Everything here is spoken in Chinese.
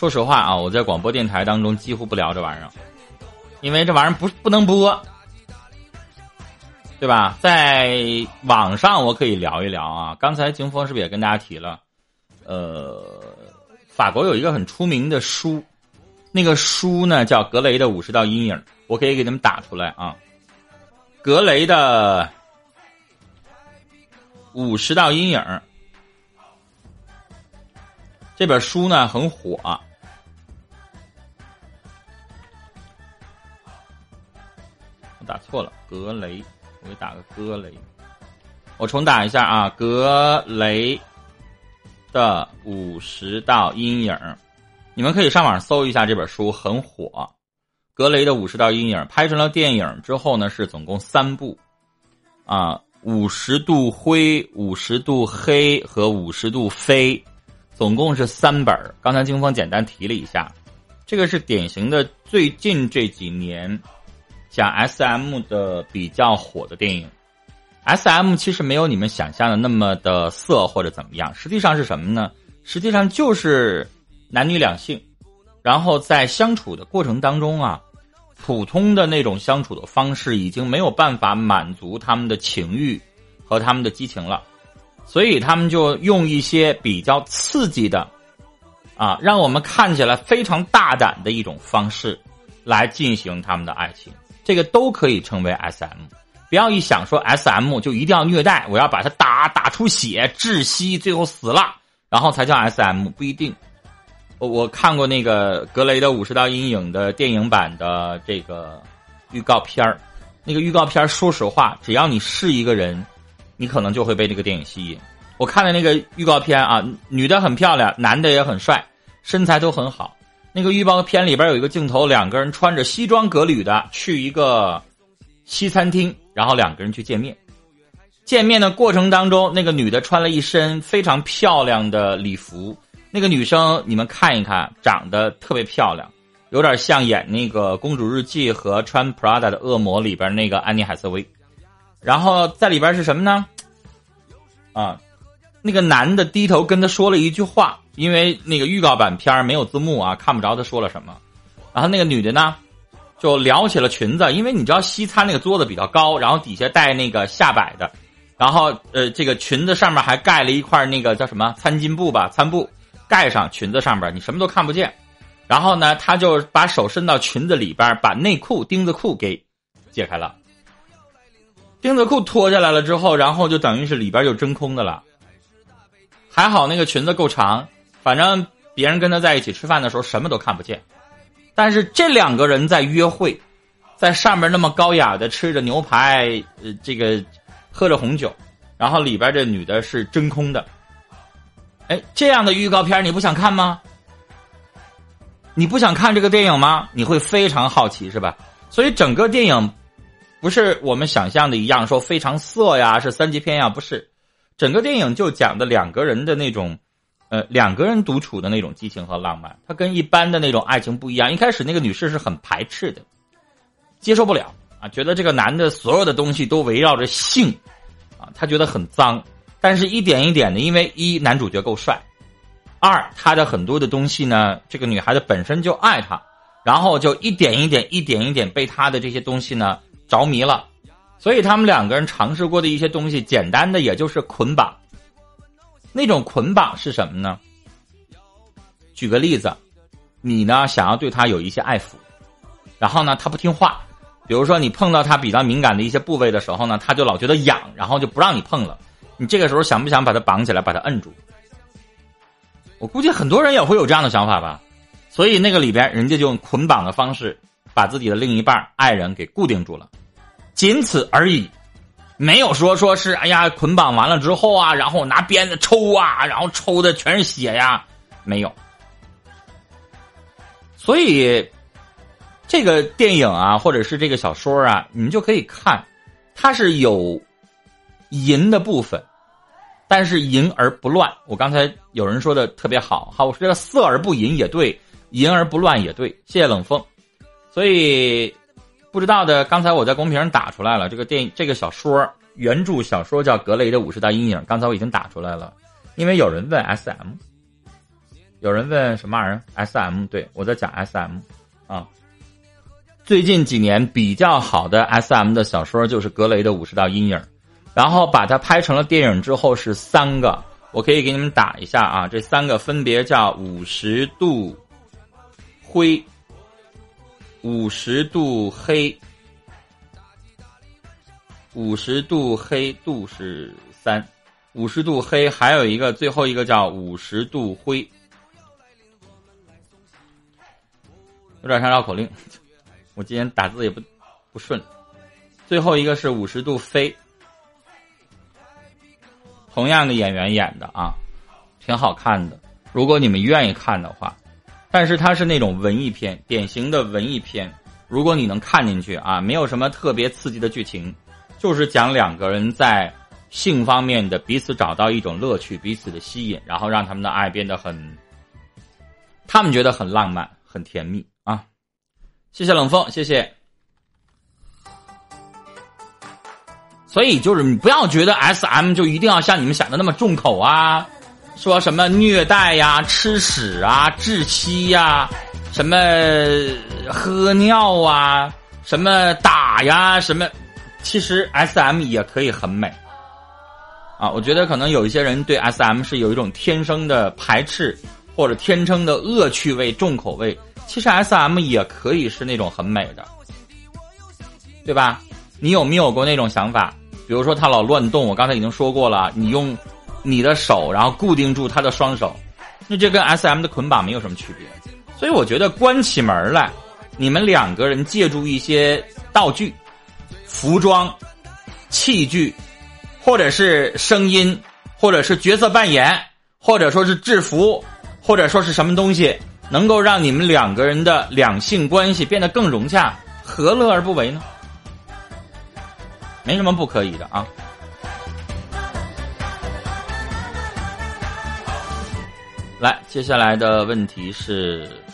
说实话啊，我在广播电台当中几乎不聊这玩意儿，因为这玩意儿不不能播，对吧？在网上我可以聊一聊啊。刚才金峰是不是也跟大家提了？呃，法国有一个很出名的书，那个书呢叫格雷的五十道阴影，我可以给你们打出来啊。格雷的五十道阴影这本书呢很火。我打错了，格雷，我给打个格雷。我重打一下啊，格雷的五十道阴影，你们可以上网搜一下这本书，很火。格雷的五十道阴影拍成了电影之后呢，是总共三部，啊，五十度灰、五十度黑和五十度飞，总共是三本。刚才金峰简单提了一下，这个是典型的最近这几年。讲 S M 的比较火的电影，S M 其实没有你们想象的那么的色或者怎么样，实际上是什么呢？实际上就是男女两性，然后在相处的过程当中啊，普通的那种相处的方式已经没有办法满足他们的情欲和他们的激情了，所以他们就用一些比较刺激的，啊，让我们看起来非常大胆的一种方式来进行他们的爱情。这个都可以称为 S M，不要一想说 S M 就一定要虐待，我要把他打打出血窒息，最后死了，然后才叫 S M，不一定。我我看过那个格雷的五十道阴影的电影版的这个预告片儿，那个预告片儿说实话，只要你是一个人，你可能就会被这个电影吸引。我看的那个预告片啊，女的很漂亮，男的也很帅，身材都很好。那个预告片里边有一个镜头，两个人穿着西装革履的去一个西餐厅，然后两个人去见面。见面的过程当中，那个女的穿了一身非常漂亮的礼服，那个女生你们看一看，长得特别漂亮，有点像演那个《公主日记》和穿 Prada 的恶魔里边那个安妮海瑟薇。然后在里边是什么呢？啊，那个男的低头跟她说了一句话。因为那个预告版片没有字幕啊，看不着他说了什么。然后那个女的呢，就撩起了裙子，因为你知道西餐那个桌子比较高，然后底下带那个下摆的，然后呃，这个裙子上面还盖了一块那个叫什么餐巾布吧，餐布盖上裙子上边，你什么都看不见。然后呢，他就把手伸到裙子里边，把内裤钉子裤给解开了。钉子裤脱下来了之后，然后就等于是里边就真空的了。还好那个裙子够长。反正别人跟他在一起吃饭的时候什么都看不见，但是这两个人在约会，在上面那么高雅的吃着牛排，呃，这个喝着红酒，然后里边这女的是真空的，哎，这样的预告片你不想看吗？你不想看这个电影吗？你会非常好奇是吧？所以整个电影不是我们想象的一样，说非常色呀，是三级片呀，不是，整个电影就讲的两个人的那种。呃，两个人独处的那种激情和浪漫，它跟一般的那种爱情不一样。一开始那个女士是很排斥的，接受不了啊，觉得这个男的所有的东西都围绕着性，啊，她觉得很脏。但是一点一点的，因为一男主角够帅，二他的很多的东西呢，这个女孩子本身就爱他，然后就一点一点、一点一点被他的这些东西呢着迷了。所以他们两个人尝试过的一些东西，简单的也就是捆绑。那种捆绑是什么呢？举个例子，你呢想要对他有一些爱抚，然后呢他不听话，比如说你碰到他比较敏感的一些部位的时候呢，他就老觉得痒，然后就不让你碰了。你这个时候想不想把他绑起来，把他摁住？我估计很多人也会有这样的想法吧。所以那个里边，人家就用捆绑的方式把自己的另一半爱人给固定住了，仅此而已。没有说说是哎呀捆绑完了之后啊，然后拿鞭子抽啊，然后抽的全是血呀，没有。所以这个电影啊，或者是这个小说啊，你们就可以看，它是有淫的部分，但是淫而不乱。我刚才有人说的特别好，好，我说这个色而不淫也对，淫而不乱也对。谢谢冷风。所以。不知道的，刚才我在公屏上打出来了。这个电影，这个小说原著小说叫《格雷的五十大阴影》。刚才我已经打出来了，因为有人问 S M，有人问什么玩意？S M，对我在讲 S M，啊，最近几年比较好的 S M 的小说就是格雷的《五十道阴影》，然后把它拍成了电影之后是三个，我可以给你们打一下啊，这三个分别叫《五十度灰》《五十度黑》《五十度黑》，度是三，《五十度黑》还有一个最后一个叫《五十度灰》。有点像绕口令，我今天打字也不不顺。最后一个是五十度飞，同样的演员演的啊，挺好看的。如果你们愿意看的话，但是它是那种文艺片，典型的文艺片。如果你能看进去啊，没有什么特别刺激的剧情，就是讲两个人在性方面的彼此找到一种乐趣，彼此的吸引，然后让他们的爱变得很，他们觉得很浪漫，很甜蜜啊。谢谢冷风，谢谢。所以就是你不要觉得 S M 就一定要像你们想的那么重口啊，说什么虐待呀、吃屎啊、窒息呀、什么喝尿啊、什么打呀、什么，其实 S M 也可以很美。啊，我觉得可能有一些人对 S M 是有一种天生的排斥，或者天生的恶趣味、重口味。其实 S M 也可以是那种很美的，对吧？你有没有过那种想法？比如说他老乱动，我刚才已经说过了，你用你的手然后固定住他的双手，那这跟 S M 的捆绑没有什么区别。所以我觉得关起门来，你们两个人借助一些道具、服装、器具，或者是声音，或者是角色扮演，或者说是制服，或者说是什么东西。能够让你们两个人的两性关系变得更融洽，何乐而不为呢？没什么不可以的啊！来，接下来的问题是。